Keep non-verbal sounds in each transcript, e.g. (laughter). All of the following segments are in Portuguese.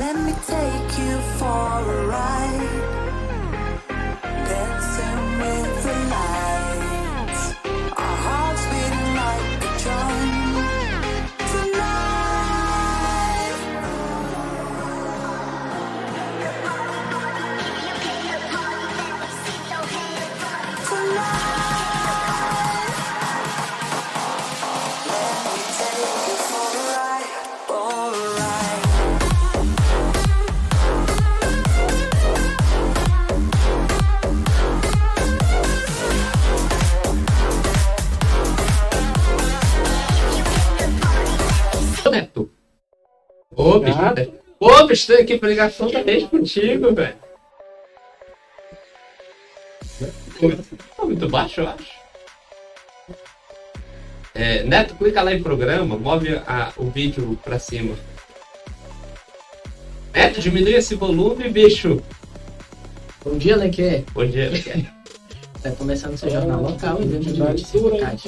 Let me take you for a ride. Ô, bicho. Ô, bicho, tô aqui pra ligação da vez contigo, velho. Tá muito baixo, eu acho. É, Neto, clica lá em programa, move a- o vídeo pra cima. Neto, diminui esse volume, bicho. Bom dia, Leque. Bom dia. Tá começando seu jornal local e dentro de notícias locais.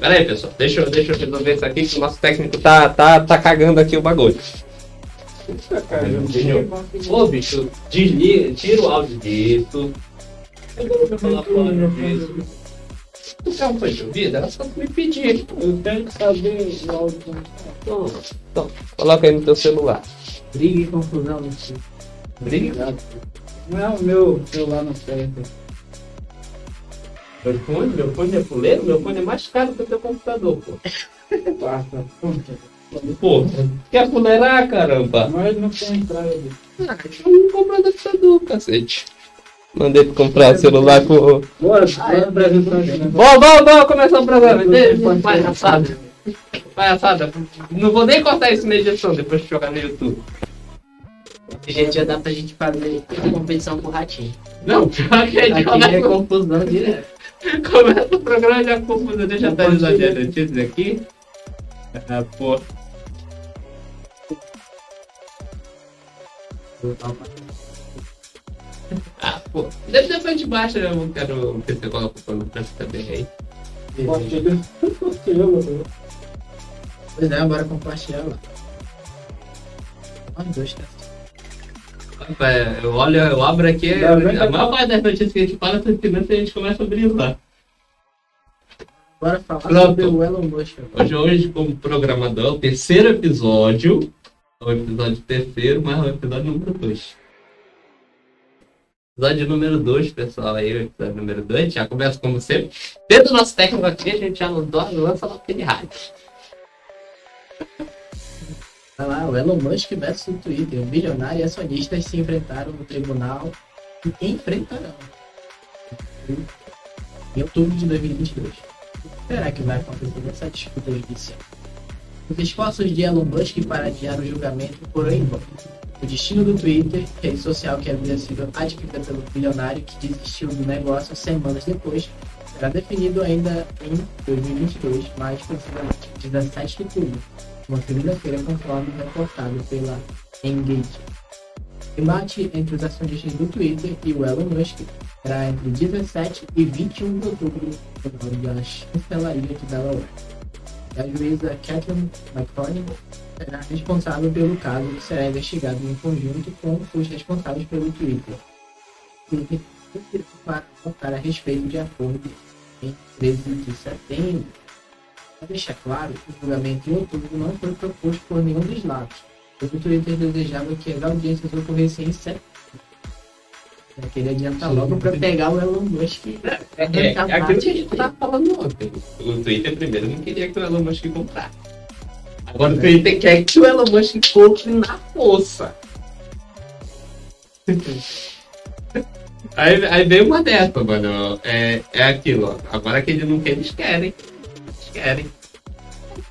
Pera aí, pessoal. Deixa eu, deixa eu resolver isso aqui que o nosso técnico tá, tá, tá cagando aqui o bagulho. Ô, bicho, desliga, tira o áudio disso. Eu não vou falar fora disso. O carro foi de ouvido? Era só me pedir. Eu tenho que saber o áudio. Então, então, coloca aí no teu celular. Briga e confusão no time. Briga. Não é o meu celular não serve. Meu fone, meu fone é fuleiro, meu fone é mais caro que o teu computador, pô. Passa. Pô, quer fuleirar, caramba? Mas não tem entrada. Ah, então compra adaptador, cacete. Mandei pra comprar celular com. Bora, é, bora apresentar negócio. Vamos, vamos, vamos começar o programa. Palhaçada. Palhaçada. Não vou nem cortar isso na edição depois de jogar no YouTube. Gente, já dá pra gente fazer competição com o ratinho. Não, pior que a gente Aqui é começa, confusão direto. começa o programa já confuso. Deixa eu atualizar as notícias aqui. Ah, pô. Ah, pô. Depois depois a gente baixa, eu quero que você coloque o plano pra você também aí. Compartilha. Pois é, bora compartilhar. Um, dois, três. É, Eu olho, eu abro aqui, bem a maior parte das notícias que a gente fala são finanças e a gente começa a brisar. Bora falar Pronto. sobre o Elon Musk. Hoje, hoje, como programador, é o terceiro episódio. O episódio terceiro, mas o episódio número dois. Episódio número dois, pessoal, aí, o episódio número dois. Já começa como sempre. Tendo o nosso técnico aqui, a gente já lança lá aquele rádio. Vai lá, o Elon Musk versus o Twitter. O bilionário e acionistas se enfrentaram no tribunal e enfrentarão em outubro de 2022. O que será que vai acontecer nessa disputa judicial? Os esforços de Elon Musk para adiar o julgamento foram em vão. O destino do Twitter, rede social que havia sido adquirida pelo bilionário que desistiu do negócio semanas depois, será definido ainda em 2022, mais precisamente 17 de outubro uma segunda-feira, conforme reportado pela Engage. O embate entre os acionistas do Twitter e o Elon Musk será entre 17 e 21 de outubro, no hora da chancelaria de Delaware. A juíza Kathleen McCorney será responsável pelo caso que será investigado em conjunto com os responsáveis pelo Twitter. Twitter para votar a respeito de acordo em 13 de setembro. Para deixar claro, o julgamento em outubro não foi proposto por nenhum dos lados. O Twitter desejava que as audiências ocorressem em setembro. Eu queria adiantar logo para pegar o Elon Musk. É, é, é aquilo que a gente tava falando ontem. O Twitter primeiro não queria que o Elon Musk comprasse. Agora o Twitter quer que o Elon Musk compre na força. Aí, aí veio uma dessa, mano. É, é aquilo, ó. Agora que ele não quer, eles querem. Eles querem.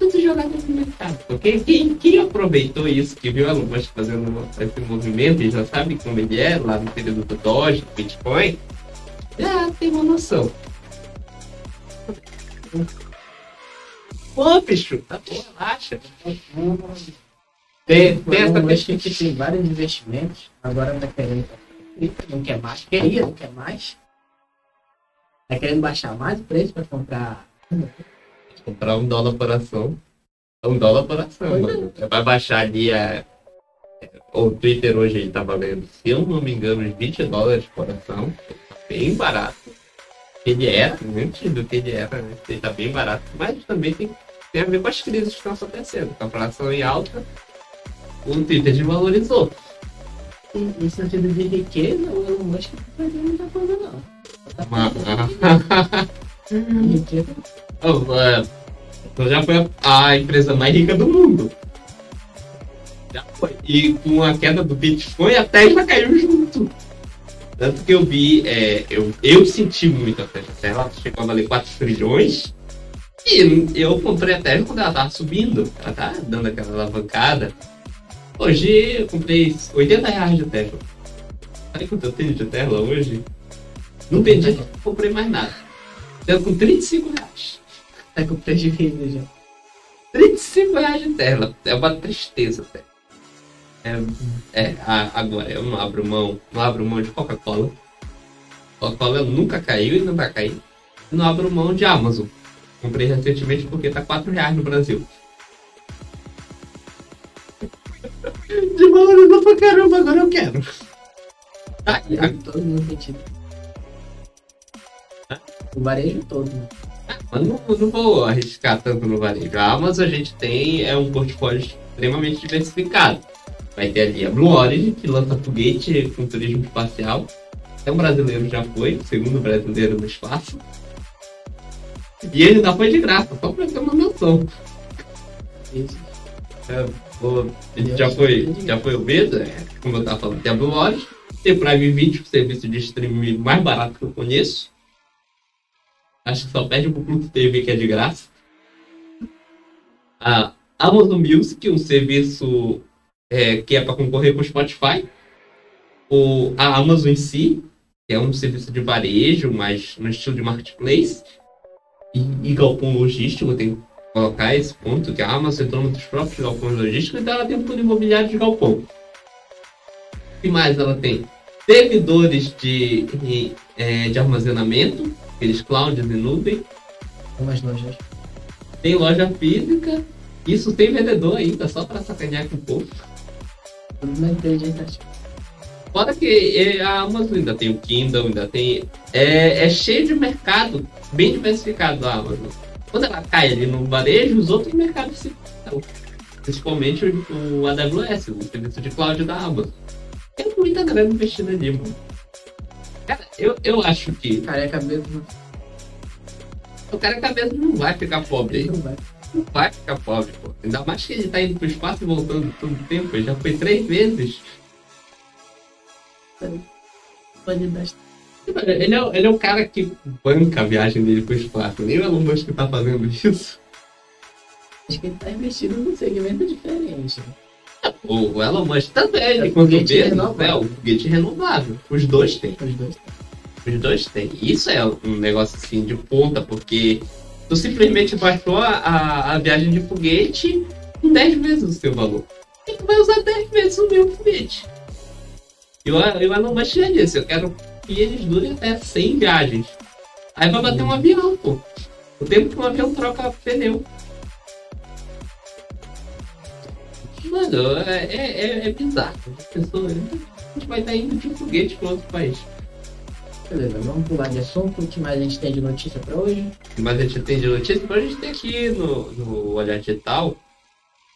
Tudo jogado no mercado. Porque quem, quem aproveitou isso, que viu Elon Musk fazendo esse movimento e já sabe como ele é, lá no período do Doge, do Bitcoin, já tem uma noção. Pô, bicho, tá bom, relaxa. Tem, tem essa que tem vários investimentos, agora tá querendo. Não quer mais. Queria, não quer mais. Tá querendo baixar mais o preço para comprar. Comprar um dólar por ação. Um dólar por ação, Pois é. mano. Vai baixar ali a. O Twitter hoje ele tá valendo, se eu não me engano, uns 20 dólares por ação. Bem barato. Ele era, antes do que ele era, né? Ele tá bem barato. Mas também tem, tem a ver com as crises que estão acontecendo. Com a inflação em alta, o Twitter desvalorizou. Em, em sentido de riqueza, o Elon Musk não tá fazendo muita coisa, não. Tá riqueza. (laughs) Oh, é, Então já foi a, empresa mais rica do mundo. Já foi. E com a queda do Bitcoin, a Tesla caiu junto. Tanto que eu vi, é, eu, eu senti muito a Tesla. A Tesla chegou a valer 4 trilhões. E eu comprei a Tesla quando ela tava subindo. Ela tá dando aquela alavancada. Hoje eu comprei 80 reais de Tesla. Sabe quanto eu tenho de Tesla hoje? Não vendi, não comprei mais nada. Tenho com 35 reais. Tá com prejuízo já. 35 reais de Tesla. É uma tristeza, até. É, é, agora eu não abro mão, não abro mão de Coca-Cola. Coca-Cola nunca caiu e não vai cair. Não abro mão de Amazon. Comprei recentemente porque tá 4 reais no Brasil. (laughs) Desvalorizou pra caramba, agora eu quero. Tá, e Todo no sentido. O varejo todo, né? Mas não, não vou arriscar tanto no varejo. A Amazon a gente tem é um portfólio extremamente diversificado. Vai ter ali a Blue Origin, que lança foguete com turismo espacial. É um brasileiro já foi, segundo brasileiro no espaço. E ele ainda foi de graça, só pra ter uma noção. É, o- ele já foi, já foi o Beta, é, como eu tava falando, tem a Blue Origin, tem Prime Video, o serviço de streaming mais barato que eu conheço. Acho que só perde pro Pluto TV, que é de graça. A Amazon Music, um serviço é, que é para concorrer com o Spotify. O, a Amazon em si, que é um serviço de varejo, mas no estilo de marketplace. E, e galpão logístico, tem que colocar esse ponto, que a Amazon dona dos próprios galpões logísticos, então ela tem um fundo imobiliário de galpão. O que mais ela tem? Servidores de, de, é, de armazenamento, aqueles clouds em nuvem. Umas lojas. Tem loja física, isso tem vendedor ainda, só para sacanear com o povo. Tudo na inteligência artificial. Fora que é, a Amazon ainda tem o Kindle, ainda tem. É, é cheio de mercado, bem diversificado a Amazon. Quando ela cai ali no varejo, os outros mercados se. então, Principalmente o, o AWS, o serviço de cloud da Amazon. Tem muita grana investida ali, mano. Cara, eu, eu acho que Careca mesmo. o cara cabeça não vai ficar pobre. Não vai. Não vai ficar pobre, pô. Ainda mais que ele tá indo pro espaço e voltando todo o tempo. Ele já foi três vezes. Pode dar. Ele é, o- ele é o cara que banca a viagem dele pro espaço. Nem o Elon Musk tá fazendo isso. Acho que ele tá investido num segmento diferente. O, o Elon Musk também, É quanto o renovável. é o foguete renovável. Os dois têm. Os dois. Os dois têm. Isso é um negócio assim de ponta, porque tu simplesmente baixou a, a, a viagem de foguete com 10 vezes o seu valor. E tu vai usar 10 vezes o meu foguete. E o, e o Elon Musk já disse, eu quero que eles durem até 100 viagens. Aí vai bater um avião, pô. O tempo que um avião troca pneu. Mano, é, é, é, é bizarro. As pessoas, a gente vai estar indo de foguete para outro país. Beleza, vamos pular de assunto. O que mais a gente tem de notícia pra hoje? Mas a gente tem de notícia, mas a gente tem aqui no, no Olhar Digital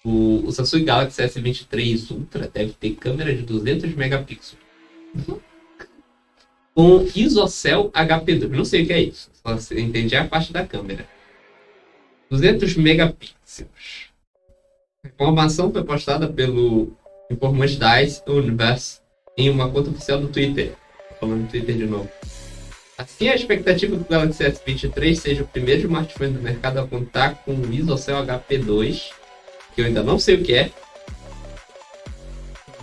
o, o Samsung Galaxy S23 Ultra deve ter câmera de 200 megapixels. (laughs) Com ISOCELL HP2. Não sei o que é isso, só se- entendi a parte da câmera. 200 megapixels. Informação foi postada pelo informante da Ice Universe em uma conta oficial do Twitter. Falando no Twitter de novo. Assim, a expectativa do Galaxy S23 seja o primeiro smartphone do mercado a contar com o ISOCELL HP2, que eu ainda não sei o que é.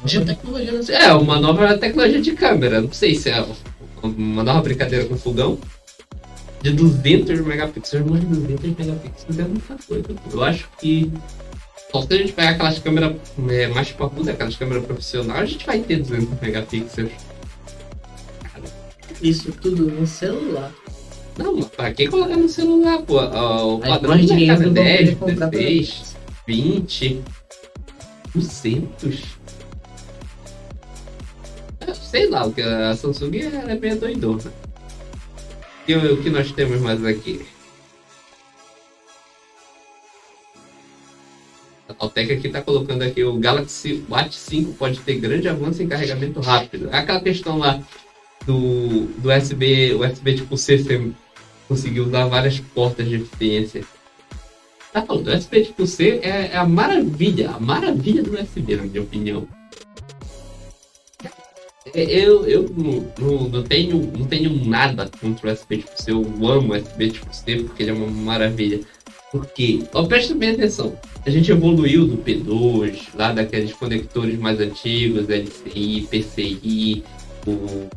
De tecnologia não sei. É uma nova tecnologia de câmera, não sei se é uma nova brincadeira com fogão. De 200 megapixels, mas 200 megapixels é muita coisa. Eu acho que só se a gente pegar aquelas câmeras é, mais parrudas, aquelas câmeras profissionais, a gente vai ter 200 megapixels. Isso tudo no celular. Não, mas pra que colocar no celular, pô? O padrão dinheiro mercado é não vão 10, poder comprar 16, 20, 200. sei lá, o que a Samsung ela é meio doidona. E o que nós temos mais aqui? A Altec aqui tá colocando aqui o Galaxy Watch 5 pode ter grande avanço em carregamento rápido. É aquela questão lá do, do USB, USB tipo C, você conseguiu usar várias portas de eficiência. Tá falando, o USB tipo C é, é a maravilha, a maravilha do USB, na minha opinião. É, Eu, eu não, não, não tenho, não tenho nada contra o USB tipo C. Eu amo o USB tipo C porque ele é uma maravilha. Porque, ó, presta bem atenção. A gente evoluiu do P2, lá daqueles conectores mais antigos, LCI, PCI, o.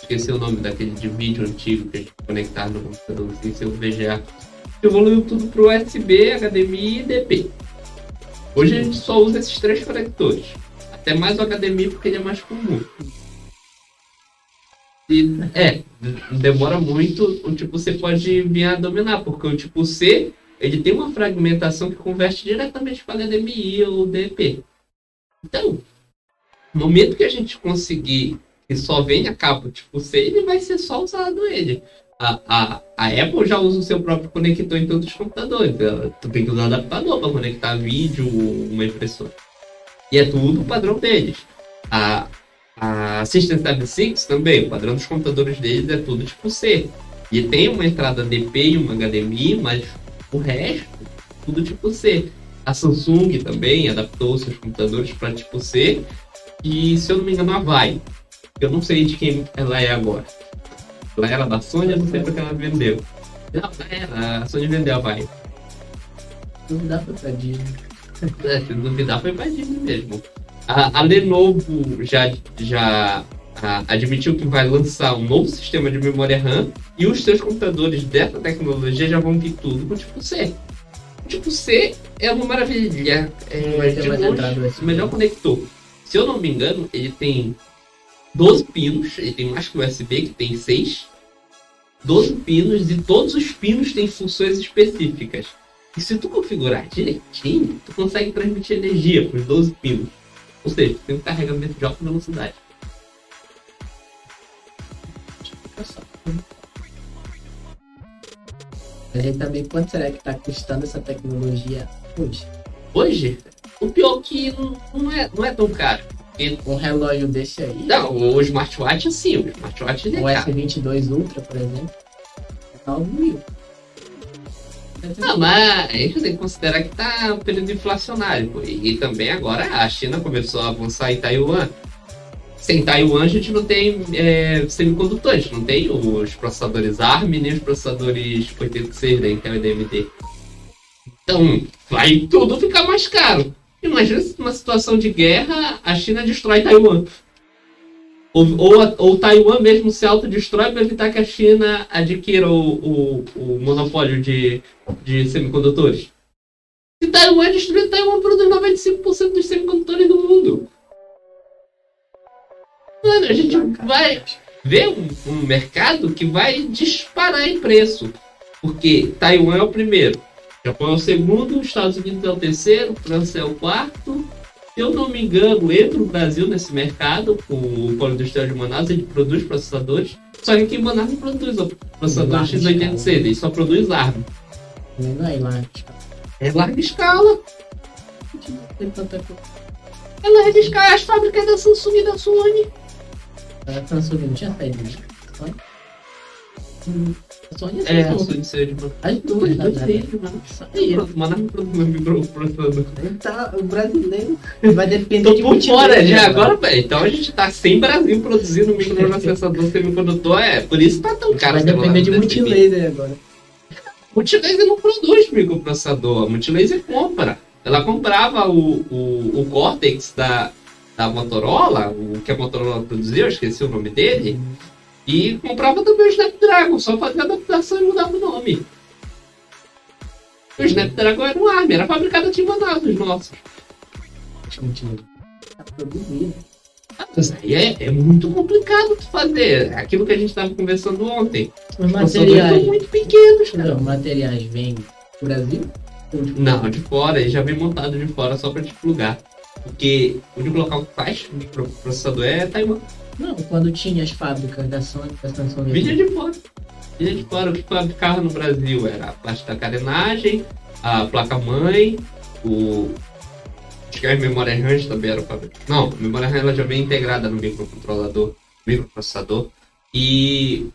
Esqueci o nome daquele de vídeo antigo que a gente conectava no computador sem ser o VGA. Evoluiu tudo pro USB, HDMI e DP. Hoje a gente só usa esses três conectores. Até mais o HDMI porque ele é mais comum. E, é, demora muito, o tipo C pode vir a dominar, porque o tipo C ele tem uma fragmentação que converte diretamente para HDMI ou DP. Então, no momento que a gente conseguir que só venha cabo tipo C, ele vai ser só usado ele. A, a, a Apple já usa o seu próprio conector em todos os computadores. Tu tem que usar adaptador para conectar vídeo uma impressora. E é tudo o padrão deles. A, a System 76 também, o padrão dos computadores deles é tudo tipo C. E tem uma entrada DP e uma HDMI, mas o resto, tudo tipo C. A Samsung também adaptou seus computadores para tipo C. E se eu não me engano, a Vai. Eu não sei de quem ela é agora. Ela era da Sony, eu não sei porque ela vendeu. Não, ela era, a Sony vendeu a Vai. Duvidar foi pra Disney. É, se duvidar, foi pra Disney mesmo. A, a Lenovo já, já ah, admitiu que vai lançar um novo sistema de memória RAM e os seus computadores dessa tecnologia já vão vir tudo com tipo C. O tipo C é uma maravilha. É, longe, o melhor conector. Se eu não me engano, ele tem 12 pinos, ele tem mais que o USB, que tem 6. 12 pinos e todos os pinos têm funções específicas. E se tu configurar direitinho, tu consegue transmitir energia para os 12 pinos. Ou seja, tem um carregamento de alta velocidade. A gente também, quanto será que tá custando essa tecnologia hoje? Hoje, o pior que não, não, é, não é tão caro. Porque, Um relógio desse aí, não, o smartwatch sim, o smartwatch ele é o caro. S22 Ultra, por exemplo, é 9 mil. Não, mas a gente tem que considerar que tá um período inflacionário. E, e também agora a China começou a avançar em Taiwan. Sem Taiwan a gente não tem é, semicondutores, não tem os processadores ARM nem os processadores 86 da Intel e da AMD. Então vai tudo ficar mais caro. Imagina se numa situação de guerra a China destrói Taiwan. Ou, ou, a- ou Taiwan mesmo se autodestrói para evitar que a China adquira o, o, o monopólio de, de semicondutores. Se Taiwan destruído, Taiwan produz 95% dos semicondutores do mundo. Mano, a gente vai ver um, um mercado que vai disparar em preço. Porque Taiwan é o primeiro, Japão é o segundo, Estados Unidos é o terceiro, França é o quarto. Se eu não me engano, entra o Brasil nesse mercado, com o Polo Industrial de Manaus, ele produz processadores. Só que aqui em Manaus não produz o processador Larga x86, escala. ele só produz ARM. Não é lá, tipo, É larga escala. tem tanta coisa. É larga escala, as fábricas da Samsung e da Sony. A Samsung não tinha saído de Sony? Hum, A Sony é. Sony saiu de Manaus. As duas. Isso meu microprocessador. Então, o brasileiro vai depender Tô de por fora já né? agora, velho. Então a gente tá sem Brasil produzindo microprocessador semicondutor. É, por isso tá tão caro. Vai depender de multilaser agora. Multilaser não produz microprocessador. Multilaser compra. Ela comprava o, o, o Cortex da, da Motorola, o que a Motorola produziu, eu esqueci o nome dele. E comprava também o Snapdragon, só fazia adaptação e mudava o nome. O Snapdragon era um ARM, era fabricado em Manaus, os nossos. Mas aí é, é muito complicado de fazer. É Aquilo que a gente estava conversando ontem. Os Os processadores são materiais. muito pequenos, cara. Não, materiais vêm do Brasil? De- Não, de fora, ele já vem montado de fora só para te plugar. Porque o único local que faz microprocessador é Taiwan. Não, quando tinha as fábricas da Sony, da Samsung. Vinha de fora. Vinha de fora. O que fabricava no Brasil era a parte da carenagem, a placa-mãe, o. Acho que as memórias RAM também eram fabricadas. Não, a memória RAM ela já vem integrada no microcontrolador, microprocessador. E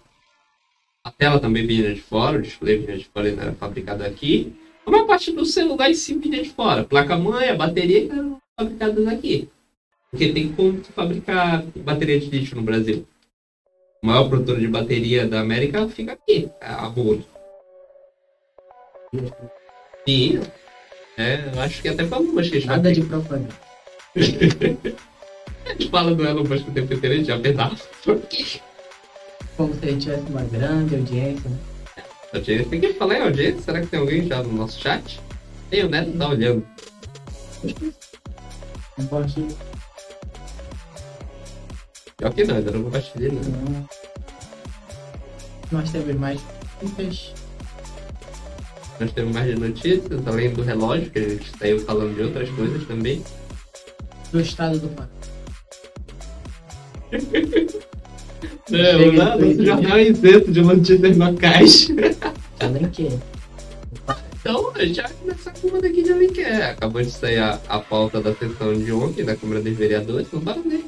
a tela também vinha de fora, o display vinha de fora e não era fabricado aqui. A maior parte do celular em si vinha de fora. Placa-mãe, a bateria fabricadas aqui. Porque tem como fabricar bateria de lítio no Brasil. O maior produtor de bateria da América fica aqui, a Rolo. Sim. É, eu acho que até falou umas que Nada de propaganda. (laughs) A gente fala do Elon Musk o tempo inteiro, a gente já pedaço. (laughs) Como se ele tivesse uma grande audiência. Né? Audiência, tem que falar em audiência? Será que tem alguém já no nosso chat? Tem, o Neto tá olhando. Compartilha. Pior que não, ainda não compartilhei não. Nós temos mais muitas. Nós temos mais notícias, além do relógio, que a gente saiu falando de outras coisas também. do estado do país. (laughs) Não, não, nosso jornal isento de notícias locais. Eu nem quero. Já com uma daqui de Alenquer. Acabou de sair a, a pauta da sessão de ontem da Câmara dos Vereadores, não bora ver.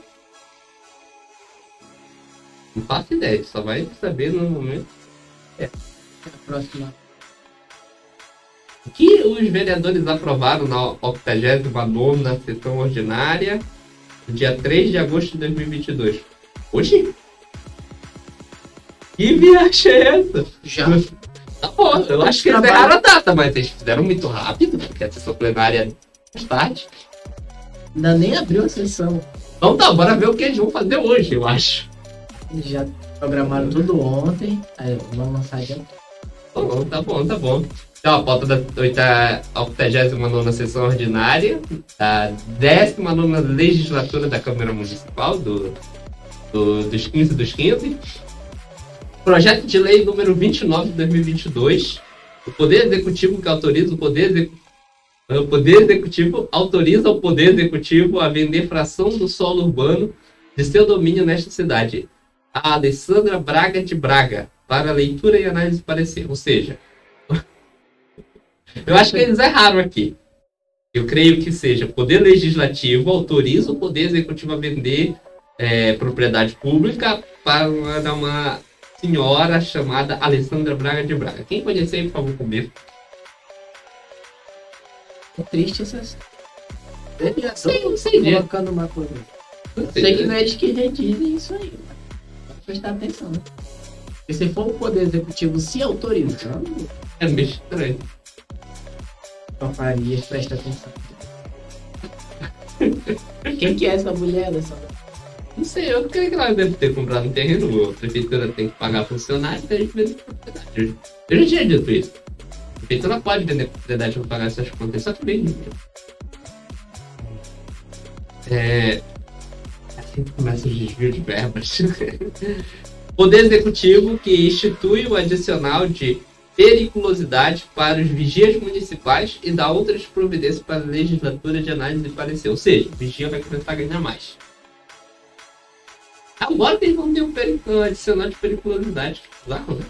Não faço ideia, só vai saber no momento A próxima. que os vereadores aprovaram na 89ª sessão ordinária, dia 3 de agosto de 2022. Hoje? Que viagem é essa? Já. (laughs) Tá bom, eu acho que eles erraram a data, mas eles fizeram muito rápido, porque a sessão plenária é mais tarde. Ainda nem abriu a sessão. Então tá, bora ver o que eles vão fazer hoje, eu acho. Eles já programaram tudo ontem. Aí vamos lançar adiante. Tá bom, tá bom, tá bom. Então, a pauta da 89 sessão ordinária, da 19 legislatura da Câmara Municipal, do, do, dos 15 dos 15. Projeto de lei número 29 de 2022. O Poder Executivo que autoriza o Poder Executivo. O Poder Executivo autoriza o Poder Executivo a vender fração do solo urbano de seu domínio nesta cidade. A Alessandra Braga de Braga, para leitura e análise de parecer. Ou seja, (laughs) eu acho que eles erraram aqui. Eu creio que seja Poder Legislativo autoriza o Poder Executivo a vender é, propriedade pública para uma, uma senhora chamada Alessandra Braga de Braga. Quem conhecer, por favor, comigo. É triste essa. Ele já Sei, não sei disso. colocando uma coisa. Sei que não é eles que redizem isso aí. Prestar atenção, né? Porque se for o Poder Executivo se autorizando, É meio estranho. então Farias, presta atenção. Quem que é essa mulher, Alessandra? Não sei, eu creio que ela deve ter comprado um terreno, a prefeitura tem que pagar funcionário, a gente vende propriedade. Eu, já tinha dito isso. A prefeitura pode vender propriedade para pagar essas contas, só que bem dinheiro. É. Assim começa o desvio de verbas. (laughs) Poder Executivo que institui o adicional de periculosidade para os vigias municipais e dá outras providências para a legislatura de análise e parecer. Ou seja, o vigia vai começar a ganhar mais. Agora que eles vão ter um, adicional de periculosidade. Bizarro, né?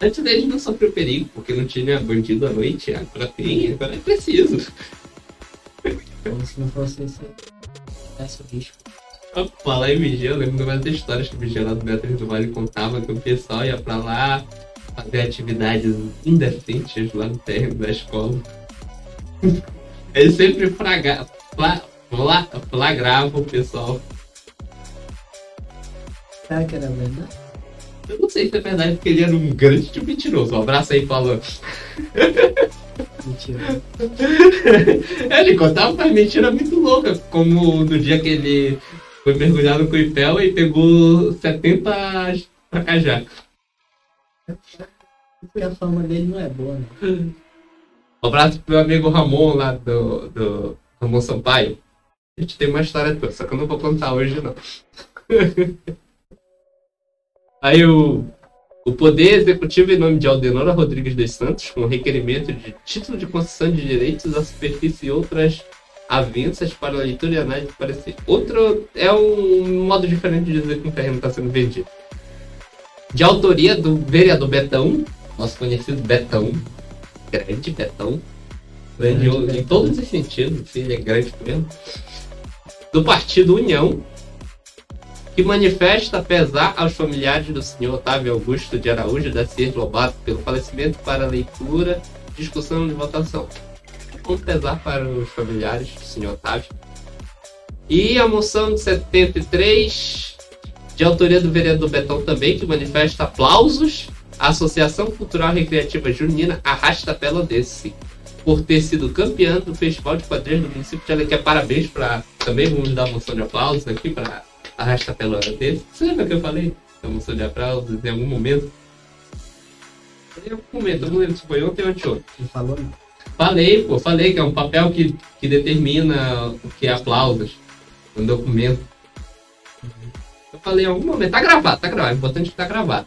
Antes deles não sofreu perigo, porque não tinha bandido à noite. Agora tem, agora é preciso. Como se não fosse esse. Esse risco. Falar em vigia, eu lembro de várias histórias que o vigia lá do Beatriz do Vale contava que o pessoal ia pra lá fazer atividades indecentes lá no térreo da escola. (laughs) Ele sempre fraga, fla, fla, flagrava o pessoal. Será que era verdade? Eu não sei se é verdade, porque ele era um grande de mentiroso. Um abraço aí, Paulo. Mentira. (laughs) ele contava umas mentiras muito loucas, como no dia que ele foi mergulhar no Cuipel e pegou 70 tracajá. Porque a fama dele não é boa, né? Um abraço pro meu amigo Ramon lá do, do Ramon Sampaio. A gente tem uma história toda, só que eu não vou contar hoje não. (laughs) Aí o, o Poder Executivo, em nome de Aldenora Rodrigues dos Santos, com requerimento de título de concessão de direitos à superfície e outras avanças para a leitura e análise do parecer. Outro é um modo diferente de dizer que um terreno está sendo vendido. De autoria do vereador Betão, nosso conhecido Betão, grande Betão, grande Grande em Betão. todos os sentidos, ele é grande mesmo. Do partido União, que manifesta pesar aos familiares do senhor Otávio Augusto de Araújo da Cier Lobato pelo falecimento para leitura, discussão e votação. Um pesar para os familiares do senhor Otávio. E a moção de 73, de autoria do vereador Betão também, que manifesta aplausos à Associação Cultural Recreativa Junina Arrasta Pela Desse, por ter sido campeã do Festival de Quadrilhas do município de Alecrim. Parabéns para. Também vamos dar uma moção de aplausos aqui para Arrasta Pela Desse. Você lembra que eu falei? Moção de aplausos em algum momento? Em algum momento, eu não lembro se foi ontem ou anteontem. Não falou não. Falei, pô, falei que é um papel que, que determina o que é aplausos no documento. Eu falei em algum momento, tá gravado, tá gravado, é importante que tá gravado.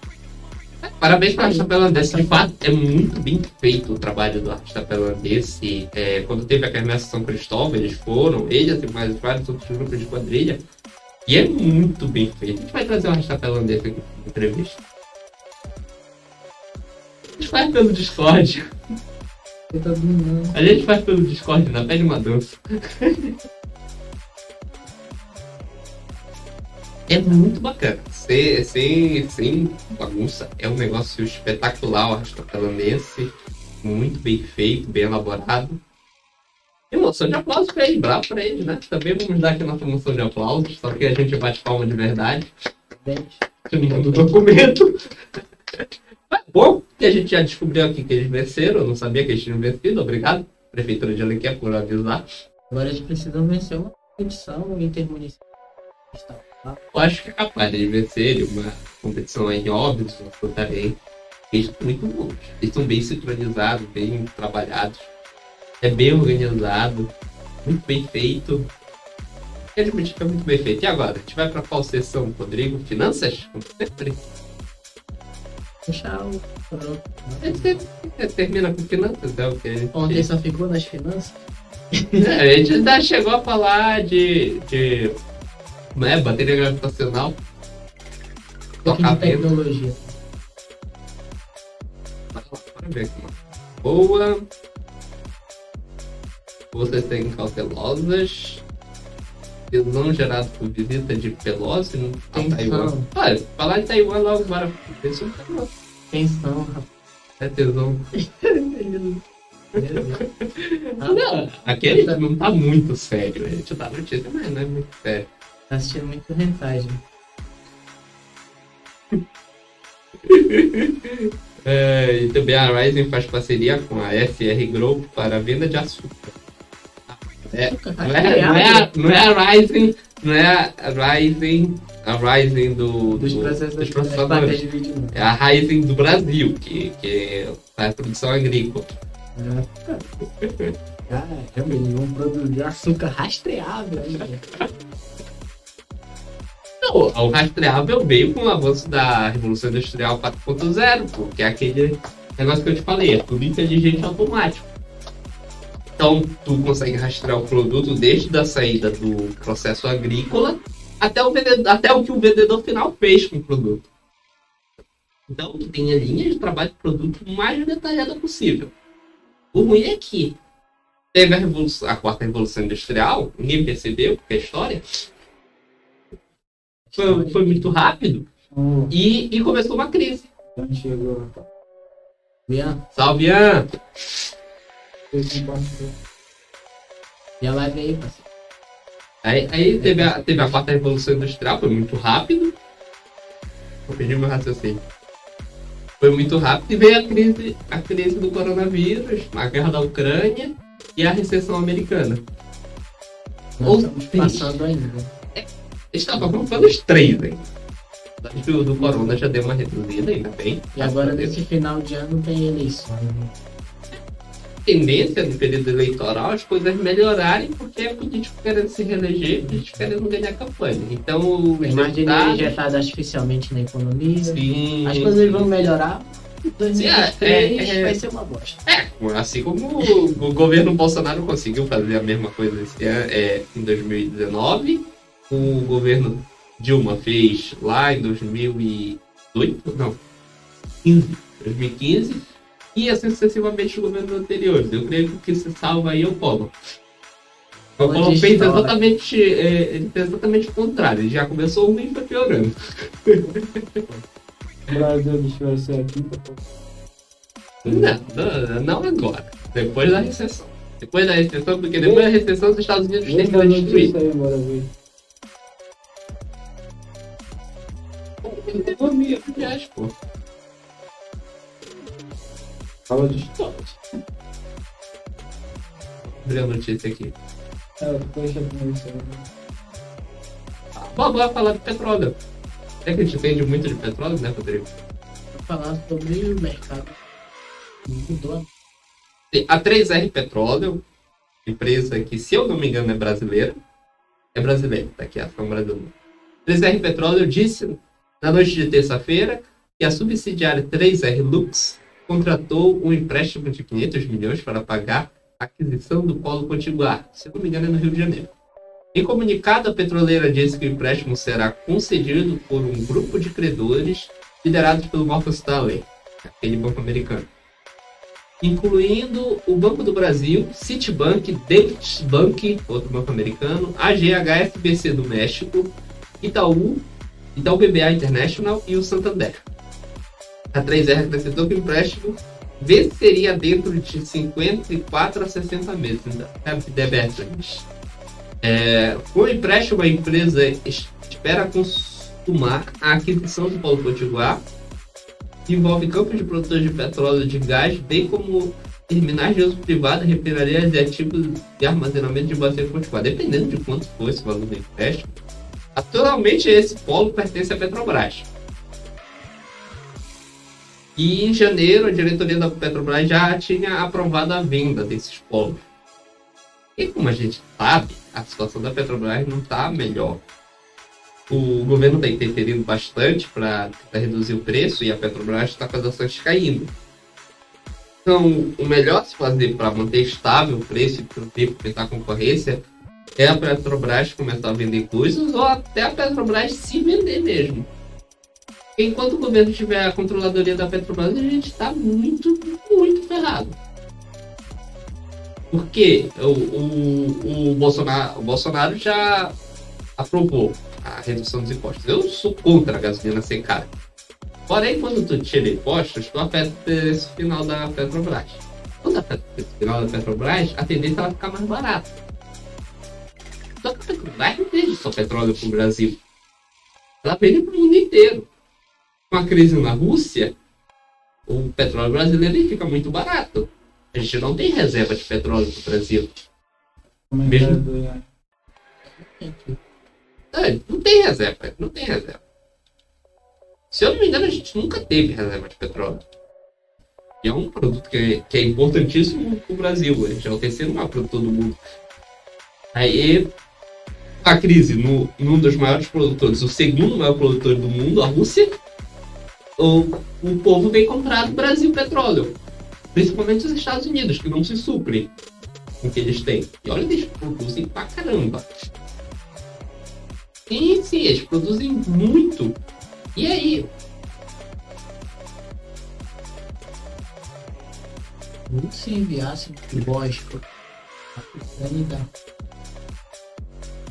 Parabéns para o Arrasta Holandese, de fato é muito bem feito o trabalho do Arrasta Holandese. É, quando teve a Quermesse São Cristóvão, eles foram, eles e mais vários outros grupos de quadrilha. E é muito bem feito. A gente vai trazer o Arrasta Holandese aqui na entrevista. A gente faz pelo Discord. Eu tô dormindo. A gente faz pelo Discord, na pede uma dança. É muito bacana. Sem, sem, sem bagunça. É um negócio espetacular o arrastapelalense. Muito bem feito, bem elaborado. E moção de aplausos pra ele, bravo pra ele, né? Também vamos dar aqui nossa moção de aplausos, só que a gente bate palma de verdade. Dente. No documento. Mas bom que a gente já descobriu aqui que eles venceram. Eu não sabia que eles tinham vencido. Obrigado, Prefeitura de Alenquer, por avisar. Agora eles precisam vencer uma competição intermunicipal. Eu acho que é capaz de vencer uma competição em óbvios, também. Eles são muito bons. Eles são bem sincronizados, bem trabalhados. É bem organizado, muito bem feito. Realmente fica muito bem feito. E agora? A gente vai para qual sessão, Rodrigo? Finanças? Como sempre. Sempre termina com finanças, é o que gente... Ontem só ficou nas finanças. É, a gente ainda chegou a falar de, de né, bateria gravitacional. Tocar tecnologia. Boa. Vocês têm cautelosas. Tesão gerado por visita de Pelosi a Tensão. Taiwan. Olha, falar de Taiwan logo, Taiwan. Tensão, rapaz. É tesão. (laughs) Não, aqui a gente não tá muito sério. A gente dá notícia, mas não é muito sério. Tá assistindo muito hentai, gente. (laughs) É, e também a Ryzen faz parceria com a FR Group para a venda de açúcar. É, não, é, não, é, não é a Ryzen, não é a Ryzen, a Ryzen do, Dos do- processos dos processadores. não. É a Ryzen do Brasil, que, que faz produção agrícola. Caramba, eles vão produzir açúcar rastreável ainda. Não, o rastreável veio com o avanço da Revolução Industrial 4.0, pô, que é aquele negócio que eu te falei, é tudo inteligente automático. Então, tu consegue rastrear o produto desde a saída do processo agrícola até o, vendedor, até o que o vendedor final fez com o produto. Então, tu tem a linha de trabalho do produto mais detalhada possível. O ruim é que teve a, revolução, a quarta revolução industrial, ninguém percebeu, porque é história, foi, foi muito rápido Hum, e, e começou uma crise. já chegou. Bian, Salve, Ian! Compartilhou. e a live aí, parceiro. Aí, aí teve, a, teve a quarta revolução industrial, foi muito rápido. Vou pedir meu raciocínio. Foi muito rápido e veio a crise, a crise do coronavírus, a guerra da Ucrânia e a recessão americana. Nós Ou estamos passando ainda. Estava falando os três, hein? Mas do, do corona já deu uma reduzida, ainda bem. E agora, nesse final de ano, tem eleições. Tendência no período eleitoral as coisas melhorarem porque é político querendo se reeleger, político querendo ganhar campanha. Então, os Tem mais dinheiro injetado artificialmente na economia. sim, As coisas vão melhorar. 2023 é, é. vai ser uma bosta. É, assim como o, o governo Bolsonaro conseguiu fazer a mesma coisa esse ano, é, em 2019, o governo Dilma fez lá em 2008, não, 15, 2015, e assim sucessivamente o governo anterior. Eu creio que o que se salva aí é o Polo. O de fez exatamente, é, ele fez exatamente o contrário. Ele já começou ruim e foi piorando. O (laughs) Brasil deixa vai ser aqui, tá. Não, não, não agora. Depois da recessão. Depois da recessão, porque depois da recessão os Estados Unidos Vem terminam da de destruir. notícia aí, bora ver. Economia, aliás, pô. Fala de história. Abri a notícia aqui. É, deixa com isso aí. Bom, agora falar de petróleo. É que a gente entende muito de petróleo, né, Rodrigo? Vou falar sobre o mercado. Mudou. A 3R Petróleo, empresa que, se eu não me engano, é brasileira. É brasileira, tá aqui a ação brasileira. 3R Petróleo disse na noite de terça-feira que a subsidiária 3R Lux contratou um empréstimo de 500 milhões para pagar a aquisição do polo potiguar, se não me engano, é no Rio de Janeiro. Em comunicado, a petroleira disse que o empréstimo será concedido por um grupo de credores liderados pelo Morgan Stanley, aquele banco americano incluindo o Banco do Brasil, Citibank, Deutsche Bank, outro banco americano, AGHSBC do México, Itaú, Itaú BBA International e o Santander. A 3R acrescentou que o empréstimo venceria dentro de 54 a 60 meses. Então, é o empréstimo, a empresa es- espera consumar a aquisição do Polo Potiguar, que envolve campos de produtores de petróleo e de gás, bem como terminais de uso privado, refinarias e ativos de armazenamento de bacia potiguar, dependendo de quanto for esse valor do empréstimo. Atualmente, esse polo pertence à Petrobras. E em janeiro, a diretoria da Petrobras já tinha aprovado a venda desses polos. E como a gente sabe, a situação da Petrobras não está melhor. O governo está interferindo bastante para reduzir o preço e a Petrobras está com as ações caindo. Então, o melhor a se fazer para manter estável o preço e para a concorrência é a Petrobras começar a vender coisas ou até a Petrobras se vender mesmo. Enquanto o governo tiver a controladoria da Petrobras, a gente está muito, muito ferrado. Porque o, o, o, Bolsonaro, o Bolsonaro já aprovou a redução dos impostos. Eu sou contra a gasolina ser cara. Porém, quando tu tira impostos, tu afeta preço final da Petrobras. Quando afeta preço final da Petrobras, a tendência é ela ficar mais barata. Só que a Petrobras não vende só petróleo para o Brasil. Ela vende para o mundo inteiro. Com a crise na Rússia, o petróleo brasileiro fica muito barato. A gente não tem reserva de petróleo no Brasil. Do Ian. É, não tem reserva, não tem reserva. Se eu não me engano, a gente nunca teve reserva de petróleo. E é um produto que é, que é importantíssimo para o Brasil. A gente é o terceiro maior produtor do mundo. Aí, a crise no, num dos maiores produtores, o segundo maior produtor do mundo, a Rússia, o, o povo vem comprar do Brasil petróleo. Principalmente os Estados Unidos, que não se suprem com o que eles têm. E olha, eles produzem pra caramba. Sim, sim, eles produzem muito. E aí? Se enviasse. Ainda.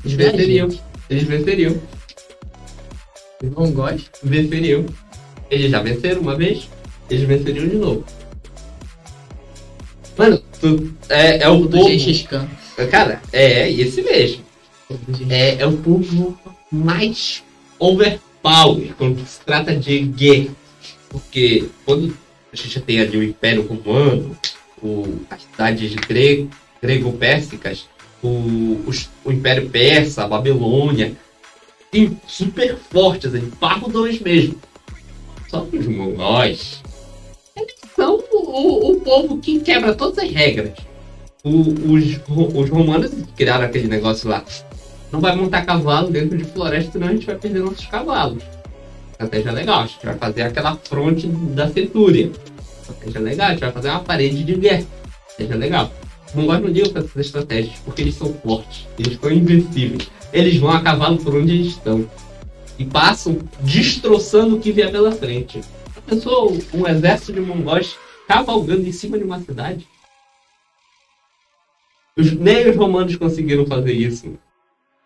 Eles venceriam. Eles venceriam. Não gosta? Venceriam. Eles já venceram uma vez, eles venceriam de novo. Mano, tu, é, é o O do povo. Gengis Khan. Cara, é esse mesmo. É, é o povo mais overpower quando se trata de guerra. Porque quando a gente tem ali o Império Romano, o, as cidades grego, grego-pérsicas, o, os- o Império Persa, a Babilônia, tem super fortes, ali, parrudões mesmo. Que os mongóis, eles são o, o- povo que quebra todas as regras. O- os, os romanos criaram aquele negócio lá não vai montar cavalo dentro de floresta, senão a gente vai perder nossos cavalos. Estratégia legal, a gente vai fazer aquela fronte da Centúria. Estratégia legal, a gente vai fazer uma parede de guerra. Estratégia legal. Os mongóis não ligam para essas estratégias, porque eles são fortes, eles são invencíveis. Eles vão a cavalo por onde eles estão. E passam destroçando o que vier pela frente. Pensou um exército de mongóis cavalgando em cima de uma cidade? Os, nem os romanos conseguiram fazer isso.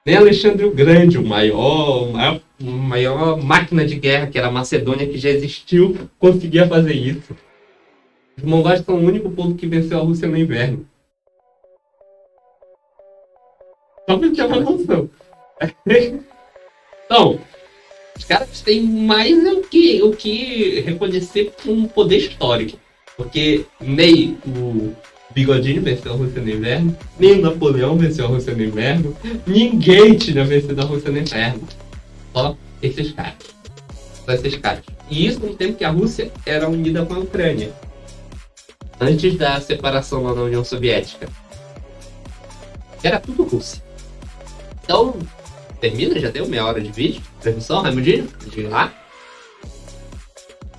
Nem Alexandre o Grande, o maior, maior, maior máquina de guerra que era a Macedônia que já existiu, conseguia fazer isso. Os mongóis são o único povo que venceu a Rússia no inverno. Só pra ter uma noção. (laughs) Então, os caras têm mais o que, o que reconhecer um poder histórico. Porque nem o Bigodinho venceu a Rússia no inverno, nem o Napoleão venceu a Rússia no inverno, ninguém tinha vencido a Rússia no inverno. Só esses caras. Só esses caras. E isso no tempo que a Rússia era unida com a Ucrânia. Antes da separação lá da União Soviética. Era tudo Rússia. Então, termina, já deu meia hora de vídeo. Transmissão, Raimundinho? Diga lá.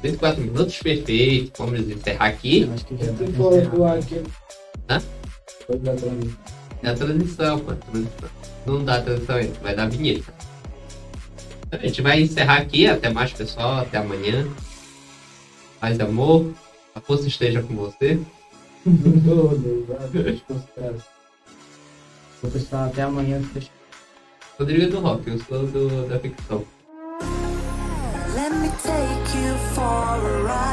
34 minutos, perfeito. Vamos encerrar aqui. Eu acho que já aqui. Hã? Dar pra mim. É a transição, pô. transição. Não dá transição ainda, vai dar vinheta. A gente vai encerrar aqui. Até mais, pessoal. Até amanhã. Paz e amor. A força esteja com você. Todo, vários considerados. Vou pessoal, até amanhã. Rodrigo do rock, eu sou do, da ficção. Let me take you for a ride.